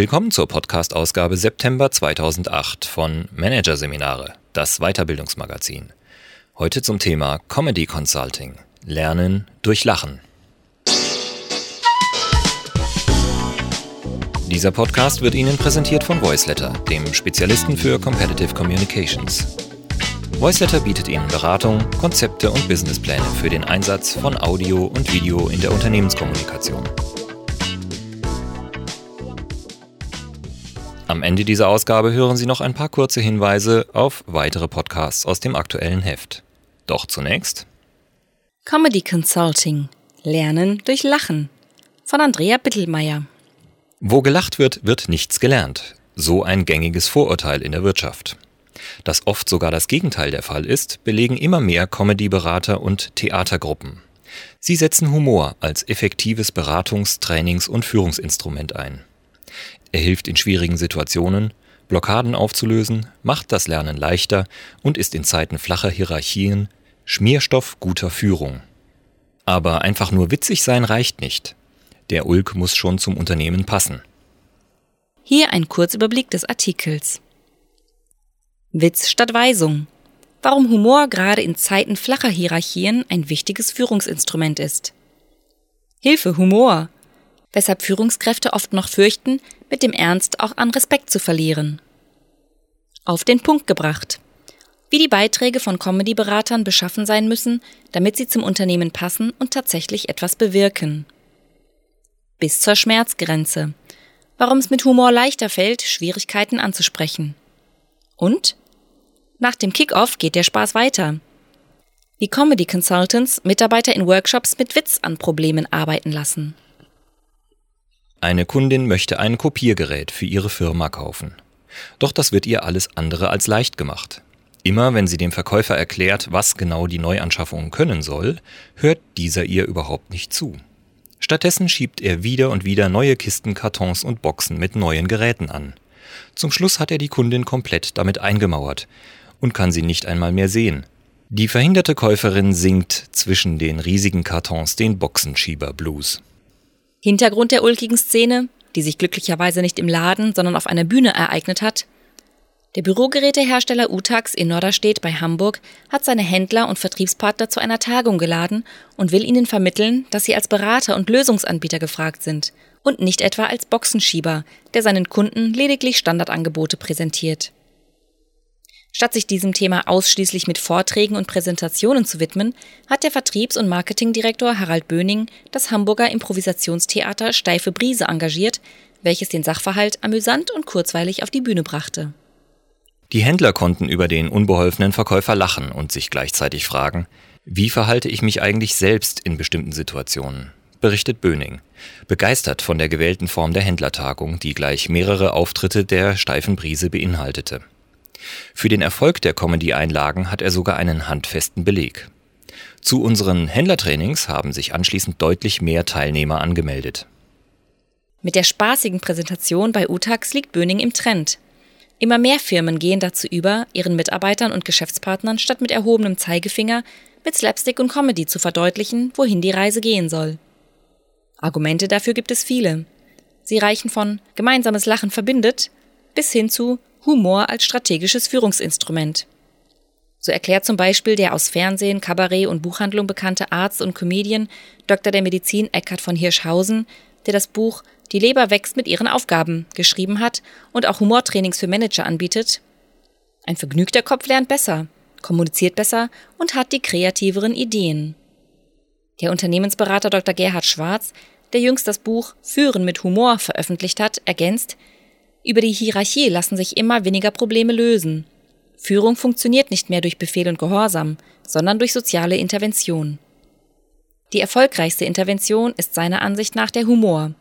Willkommen zur Podcast-Ausgabe September 2008 von Managerseminare, das Weiterbildungsmagazin. Heute zum Thema Comedy Consulting. Lernen durch Lachen. Dieser Podcast wird Ihnen präsentiert von Voiceletter, dem Spezialisten für Competitive Communications. Voiceletter bietet Ihnen Beratung, Konzepte und Businesspläne für den Einsatz von Audio und Video in der Unternehmenskommunikation. Am Ende dieser Ausgabe hören Sie noch ein paar kurze Hinweise auf weitere Podcasts aus dem aktuellen Heft. Doch zunächst Comedy Consulting Lernen durch Lachen von Andrea Bittelmeier. Wo gelacht wird, wird nichts gelernt. So ein gängiges Vorurteil in der Wirtschaft. Dass oft sogar das Gegenteil der Fall ist, belegen immer mehr Comedy-Berater und Theatergruppen. Sie setzen Humor als effektives Beratungs-, Trainings- und Führungsinstrument ein. Er hilft in schwierigen Situationen, Blockaden aufzulösen, macht das Lernen leichter und ist in Zeiten flacher Hierarchien Schmierstoff guter Führung. Aber einfach nur witzig sein reicht nicht. Der Ulk muss schon zum Unternehmen passen. Hier ein Kurzüberblick des Artikels. Witz statt Weisung. Warum Humor gerade in Zeiten flacher Hierarchien ein wichtiges Führungsinstrument ist. Hilfe, Humor! Weshalb Führungskräfte oft noch fürchten, mit dem Ernst auch an Respekt zu verlieren. Auf den Punkt gebracht. Wie die Beiträge von Comedy-Beratern beschaffen sein müssen, damit sie zum Unternehmen passen und tatsächlich etwas bewirken. Bis zur Schmerzgrenze. Warum es mit Humor leichter fällt, Schwierigkeiten anzusprechen. Und? Nach dem Kickoff geht der Spaß weiter. Wie Comedy Consultants Mitarbeiter in Workshops mit Witz an Problemen arbeiten lassen. Eine Kundin möchte ein Kopiergerät für ihre Firma kaufen. Doch das wird ihr alles andere als leicht gemacht. Immer wenn sie dem Verkäufer erklärt, was genau die Neuanschaffung können soll, hört dieser ihr überhaupt nicht zu. Stattdessen schiebt er wieder und wieder neue Kisten, Kartons und Boxen mit neuen Geräten an. Zum Schluss hat er die Kundin komplett damit eingemauert und kann sie nicht einmal mehr sehen. Die verhinderte Käuferin singt zwischen den riesigen Kartons den Boxenschieber-Blues. Hintergrund der ulkigen Szene, die sich glücklicherweise nicht im Laden, sondern auf einer Bühne ereignet hat. Der Bürogerätehersteller Utax in Norderstedt bei Hamburg hat seine Händler und Vertriebspartner zu einer Tagung geladen und will ihnen vermitteln, dass sie als Berater und Lösungsanbieter gefragt sind und nicht etwa als Boxenschieber, der seinen Kunden lediglich Standardangebote präsentiert. Statt sich diesem Thema ausschließlich mit Vorträgen und Präsentationen zu widmen, hat der Vertriebs- und Marketingdirektor Harald Böning das Hamburger Improvisationstheater Steife Brise engagiert, welches den Sachverhalt amüsant und kurzweilig auf die Bühne brachte. Die Händler konnten über den unbeholfenen Verkäufer lachen und sich gleichzeitig fragen, wie verhalte ich mich eigentlich selbst in bestimmten Situationen? berichtet Böning, begeistert von der gewählten Form der Händlertagung, die gleich mehrere Auftritte der steifen Brise beinhaltete. Für den Erfolg der Comedy-Einlagen hat er sogar einen handfesten Beleg. Zu unseren Händlertrainings haben sich anschließend deutlich mehr Teilnehmer angemeldet. Mit der spaßigen Präsentation bei Utax liegt Böning im Trend. Immer mehr Firmen gehen dazu über, ihren Mitarbeitern und Geschäftspartnern statt mit erhobenem Zeigefinger mit Slapstick und Comedy zu verdeutlichen, wohin die Reise gehen soll. Argumente dafür gibt es viele. Sie reichen von gemeinsames Lachen verbindet bis hin zu Humor als strategisches Führungsinstrument. So erklärt zum Beispiel der aus Fernsehen, Kabarett und Buchhandlung bekannte Arzt und Comedian Dr. der Medizin Eckhard von Hirschhausen, der das Buch Die Leber wächst mit ihren Aufgaben geschrieben hat und auch Humortrainings für Manager anbietet. Ein vergnügter Kopf lernt besser, kommuniziert besser und hat die kreativeren Ideen. Der Unternehmensberater Dr. Gerhard Schwarz, der jüngst das Buch Führen mit Humor veröffentlicht hat, ergänzt, über die Hierarchie lassen sich immer weniger Probleme lösen. Führung funktioniert nicht mehr durch Befehl und Gehorsam, sondern durch soziale Intervention. Die erfolgreichste Intervention ist seiner Ansicht nach der Humor.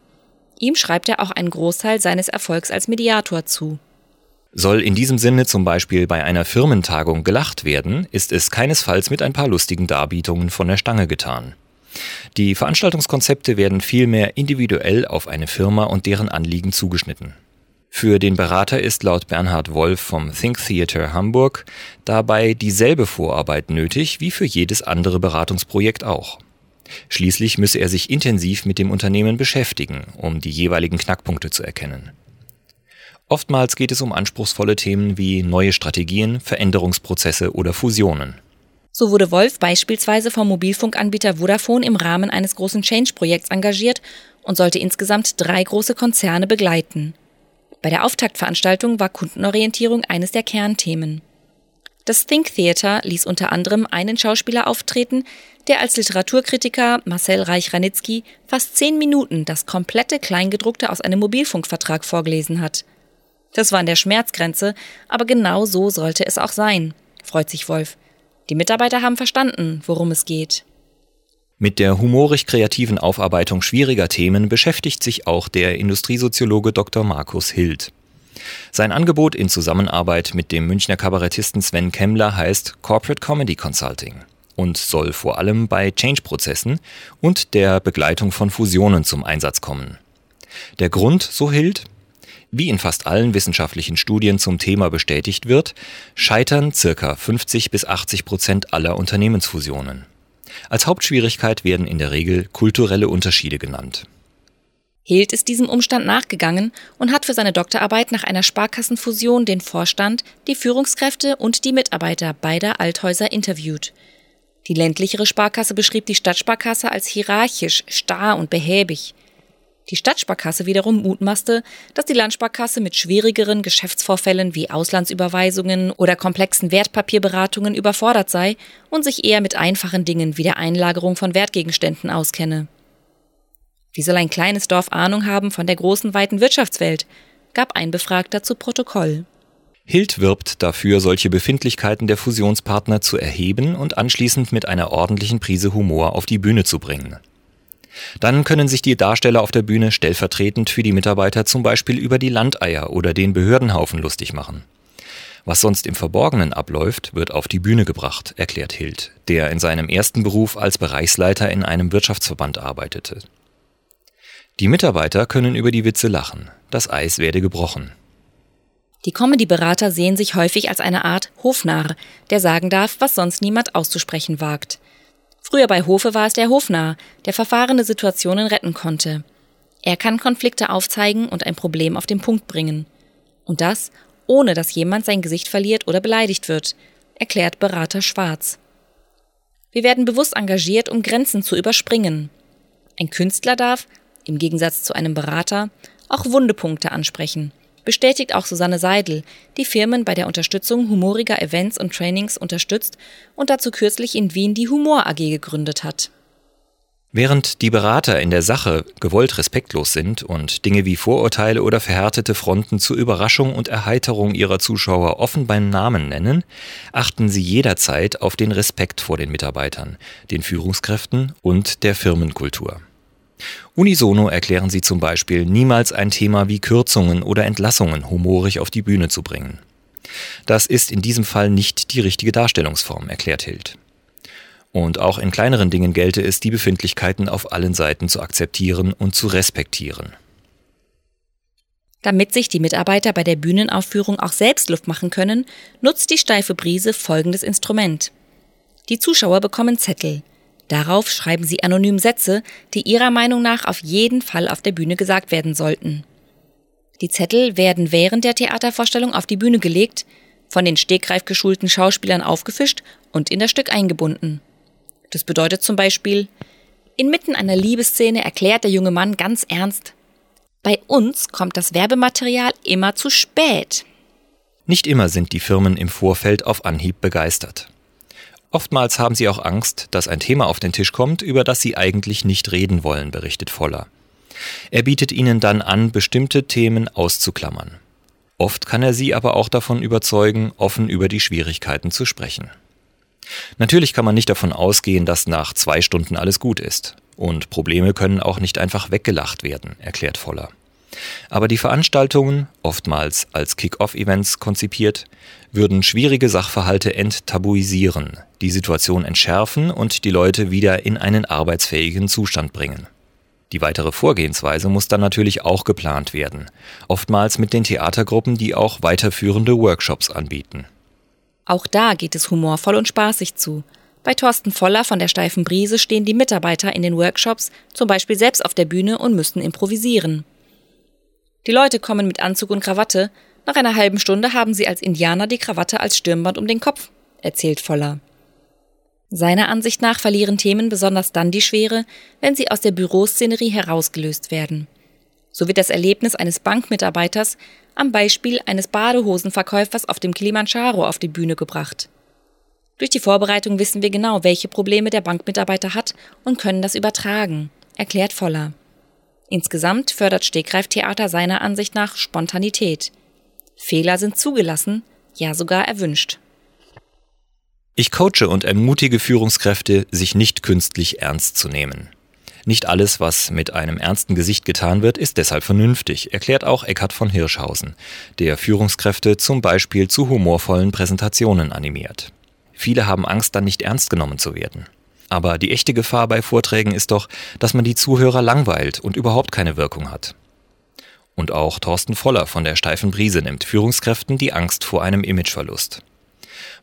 Ihm schreibt er auch einen Großteil seines Erfolgs als Mediator zu. Soll in diesem Sinne zum Beispiel bei einer Firmentagung gelacht werden, ist es keinesfalls mit ein paar lustigen Darbietungen von der Stange getan. Die Veranstaltungskonzepte werden vielmehr individuell auf eine Firma und deren Anliegen zugeschnitten. Für den Berater ist laut Bernhard Wolf vom Think Theater Hamburg dabei dieselbe Vorarbeit nötig wie für jedes andere Beratungsprojekt auch. Schließlich müsse er sich intensiv mit dem Unternehmen beschäftigen, um die jeweiligen Knackpunkte zu erkennen. Oftmals geht es um anspruchsvolle Themen wie neue Strategien, Veränderungsprozesse oder Fusionen. So wurde Wolf beispielsweise vom Mobilfunkanbieter Vodafone im Rahmen eines großen Change-Projekts engagiert und sollte insgesamt drei große Konzerne begleiten. Bei der Auftaktveranstaltung war Kundenorientierung eines der Kernthemen. Das Think Theater ließ unter anderem einen Schauspieler auftreten, der als Literaturkritiker Marcel Reich-Ranitzky fast zehn Minuten das komplette Kleingedruckte aus einem Mobilfunkvertrag vorgelesen hat. Das war an der Schmerzgrenze, aber genau so sollte es auch sein, freut sich Wolf. Die Mitarbeiter haben verstanden, worum es geht. Mit der humorig-kreativen Aufarbeitung schwieriger Themen beschäftigt sich auch der Industriesoziologe Dr. Markus Hild. Sein Angebot in Zusammenarbeit mit dem Münchner Kabarettisten Sven Kemmler heißt Corporate Comedy Consulting und soll vor allem bei Change-Prozessen und der Begleitung von Fusionen zum Einsatz kommen. Der Grund, so Hild, wie in fast allen wissenschaftlichen Studien zum Thema bestätigt wird, scheitern circa 50 bis 80 Prozent aller Unternehmensfusionen. Als Hauptschwierigkeit werden in der Regel kulturelle Unterschiede genannt. Hild ist diesem Umstand nachgegangen und hat für seine Doktorarbeit nach einer Sparkassenfusion den Vorstand, die Führungskräfte und die Mitarbeiter beider Althäuser interviewt. Die ländlichere Sparkasse beschrieb die Stadtsparkasse als hierarchisch, starr und behäbig. Die Stadtsparkasse wiederum mutmaßte, dass die Landsparkasse mit schwierigeren Geschäftsvorfällen wie Auslandsüberweisungen oder komplexen Wertpapierberatungen überfordert sei und sich eher mit einfachen Dingen wie der Einlagerung von Wertgegenständen auskenne. Wie soll ein kleines Dorf Ahnung haben von der großen, weiten Wirtschaftswelt? gab ein Befragter zu Protokoll. Hild wirbt dafür, solche Befindlichkeiten der Fusionspartner zu erheben und anschließend mit einer ordentlichen Prise Humor auf die Bühne zu bringen. Dann können sich die Darsteller auf der Bühne stellvertretend für die Mitarbeiter zum Beispiel über die Landeier oder den Behördenhaufen lustig machen. Was sonst im Verborgenen abläuft, wird auf die Bühne gebracht, erklärt Hild, der in seinem ersten Beruf als Bereichsleiter in einem Wirtschaftsverband arbeitete. Die Mitarbeiter können über die Witze lachen. Das Eis werde gebrochen. Die Comedy-Berater sehen sich häufig als eine Art Hofnarr, der sagen darf, was sonst niemand auszusprechen wagt. Früher bei Hofe war es der Hofnarr, der verfahrene Situationen retten konnte. Er kann Konflikte aufzeigen und ein Problem auf den Punkt bringen. Und das, ohne dass jemand sein Gesicht verliert oder beleidigt wird, erklärt Berater Schwarz. Wir werden bewusst engagiert, um Grenzen zu überspringen. Ein Künstler darf, im Gegensatz zu einem Berater, auch Wundepunkte ansprechen. Bestätigt auch Susanne Seidel, die Firmen bei der Unterstützung humoriger Events und Trainings unterstützt und dazu kürzlich in Wien die Humor AG gegründet hat. Während die Berater in der Sache gewollt respektlos sind und Dinge wie Vorurteile oder verhärtete Fronten zur Überraschung und Erheiterung ihrer Zuschauer offen beim Namen nennen, achten sie jederzeit auf den Respekt vor den Mitarbeitern, den Führungskräften und der Firmenkultur. Unisono erklären sie zum Beispiel, niemals ein Thema wie Kürzungen oder Entlassungen humorig auf die Bühne zu bringen. Das ist in diesem Fall nicht die richtige Darstellungsform, erklärt Hild. Und auch in kleineren Dingen gelte es, die Befindlichkeiten auf allen Seiten zu akzeptieren und zu respektieren. Damit sich die Mitarbeiter bei der Bühnenaufführung auch selbst Luft machen können, nutzt die steife Brise folgendes Instrument. Die Zuschauer bekommen Zettel. Darauf schreiben sie anonym Sätze, die ihrer Meinung nach auf jeden Fall auf der Bühne gesagt werden sollten. Die Zettel werden während der Theatervorstellung auf die Bühne gelegt, von den stegreif geschulten Schauspielern aufgefischt und in das Stück eingebunden. Das bedeutet zum Beispiel, inmitten einer Liebesszene erklärt der junge Mann ganz ernst, bei uns kommt das Werbematerial immer zu spät. Nicht immer sind die Firmen im Vorfeld auf Anhieb begeistert. Oftmals haben sie auch Angst, dass ein Thema auf den Tisch kommt, über das sie eigentlich nicht reden wollen, berichtet Voller. Er bietet ihnen dann an, bestimmte Themen auszuklammern. Oft kann er sie aber auch davon überzeugen, offen über die Schwierigkeiten zu sprechen. Natürlich kann man nicht davon ausgehen, dass nach zwei Stunden alles gut ist. Und Probleme können auch nicht einfach weggelacht werden, erklärt Voller. Aber die Veranstaltungen, oftmals als Kick-off-Events konzipiert, würden schwierige Sachverhalte enttabuisieren, die Situation entschärfen und die Leute wieder in einen arbeitsfähigen Zustand bringen. Die weitere Vorgehensweise muss dann natürlich auch geplant werden, oftmals mit den Theatergruppen, die auch weiterführende Workshops anbieten. Auch da geht es humorvoll und spaßig zu. Bei Thorsten Voller von der steifen Brise stehen die Mitarbeiter in den Workshops zum Beispiel selbst auf der Bühne und müssen improvisieren. Die Leute kommen mit Anzug und Krawatte, nach einer halben Stunde haben sie als Indianer die Krawatte als Stirnband um den Kopf, erzählt Voller. Seiner Ansicht nach verlieren Themen besonders dann die Schwere, wenn sie aus der Büroszenerie herausgelöst werden. So wird das Erlebnis eines Bankmitarbeiters am Beispiel eines Badehosenverkäufers auf dem Kilimanjaro auf die Bühne gebracht. Durch die Vorbereitung wissen wir genau, welche Probleme der Bankmitarbeiter hat und können das übertragen, erklärt Voller. Insgesamt fördert Stegreiftheater seiner Ansicht nach Spontanität. Fehler sind zugelassen, ja sogar erwünscht. Ich coache und ermutige Führungskräfte, sich nicht künstlich ernst zu nehmen. Nicht alles, was mit einem ernsten Gesicht getan wird, ist deshalb vernünftig, erklärt auch Eckhard von Hirschhausen, der Führungskräfte zum Beispiel zu humorvollen Präsentationen animiert. Viele haben Angst, dann nicht ernst genommen zu werden. Aber die echte Gefahr bei Vorträgen ist doch, dass man die Zuhörer langweilt und überhaupt keine Wirkung hat. Und auch Thorsten Voller von der Steifen Brise nimmt Führungskräften die Angst vor einem Imageverlust.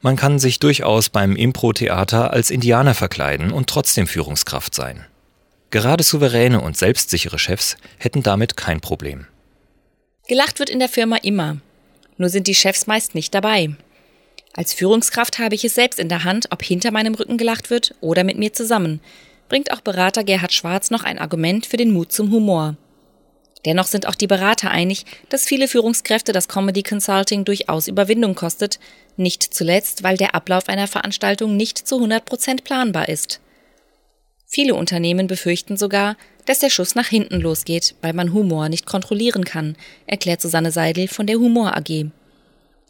Man kann sich durchaus beim Impro-Theater als Indianer verkleiden und trotzdem Führungskraft sein. Gerade souveräne und selbstsichere Chefs hätten damit kein Problem. Gelacht wird in der Firma immer. Nur sind die Chefs meist nicht dabei. Als Führungskraft habe ich es selbst in der Hand, ob hinter meinem Rücken gelacht wird oder mit mir zusammen, bringt auch Berater Gerhard Schwarz noch ein Argument für den Mut zum Humor. Dennoch sind auch die Berater einig, dass viele Führungskräfte das Comedy Consulting durchaus Überwindung kostet, nicht zuletzt, weil der Ablauf einer Veranstaltung nicht zu 100 Prozent planbar ist. Viele Unternehmen befürchten sogar, dass der Schuss nach hinten losgeht, weil man Humor nicht kontrollieren kann, erklärt Susanne Seidel von der Humor AG.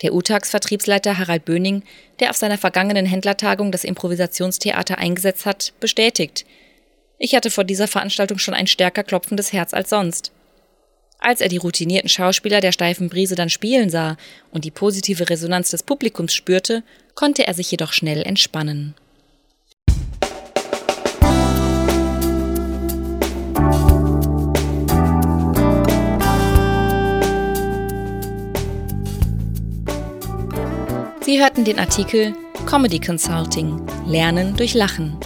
Der UTAX-Vertriebsleiter Harald Böning, der auf seiner vergangenen Händlertagung das Improvisationstheater eingesetzt hat, bestätigt. Ich hatte vor dieser Veranstaltung schon ein stärker klopfendes Herz als sonst. Als er die routinierten Schauspieler der steifen Brise dann spielen sah und die positive Resonanz des Publikums spürte, konnte er sich jedoch schnell entspannen. Sie hörten den Artikel Comedy Consulting Lernen durch Lachen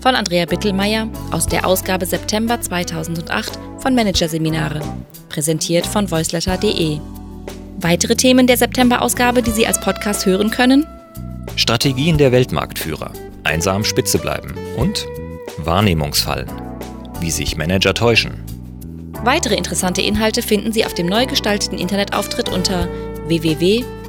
von Andrea Bittelmeier aus der Ausgabe September 2008 von Managerseminare präsentiert von voiceletter.de. Weitere Themen der September-Ausgabe, die Sie als Podcast hören können? Strategien der Weltmarktführer, einsam Spitze bleiben und Wahrnehmungsfallen, wie sich Manager täuschen. Weitere interessante Inhalte finden Sie auf dem neu gestalteten Internetauftritt unter www.managerseminare.de.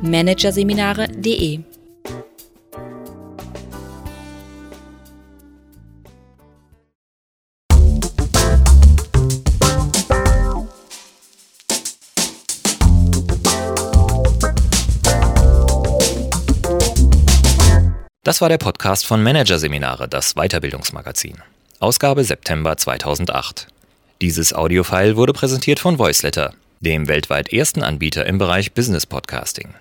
Das war der Podcast von Managerseminare, das Weiterbildungsmagazin. Ausgabe September 2008. Dieses Audiofile wurde präsentiert von Voiceletter, dem weltweit ersten Anbieter im Bereich Business Podcasting.